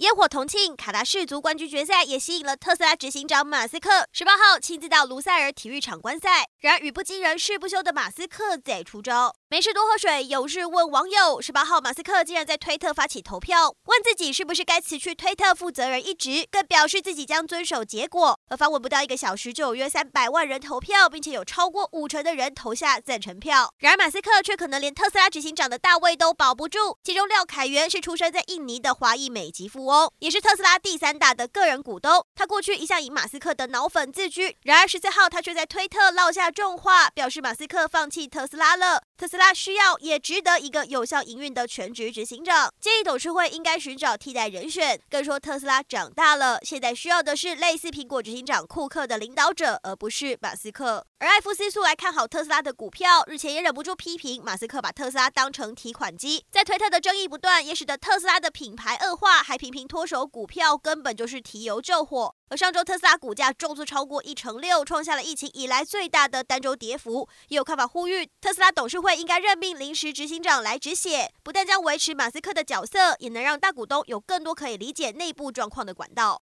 烟火同庆，卡达世足冠军决赛也吸引了特斯拉执行长马斯克，十八号亲自到卢塞尔体育场观赛。然而语不惊人誓不休的马斯克在出招，没事多喝水，有事问网友。十八号马斯克竟然在推特发起投票，问自己是不是该辞去推特负责人一职，更表示自己将遵守结果。而发文不到一个小时，就有约三百万人投票，并且有超过五成的人投下赞成票。然而马斯克却可能连特斯拉执行长的大位都保不住。其中廖凯源是出生在印尼的华裔美籍夫也是特斯拉第三大的个人股东。他过去一向以马斯克的脑粉自居，然而十四号他却在推特落下重话，表示马斯克放弃特斯拉了，特斯拉需要也值得一个有效营运的全职执行长，建议董事会应该寻找替代人选。更说特斯拉长大了，现在需要的是类似苹果执行长库克的领导者，而不是马斯克。而艾夫斯素来看好特斯拉的股票，日前也忍不住批评马斯克把特斯拉当成提款机，在推特的争议不断，也使得特斯拉的品牌恶化，还频频脱手。股票根本就是提油救火，而上周特斯拉股价重挫超过一成六，创下了疫情以来最大的单周跌幅。也有看法呼吁，特斯拉董事会应该任命临时执行长来止血，不但将维持马斯克的角色，也能让大股东有更多可以理解内部状况的管道。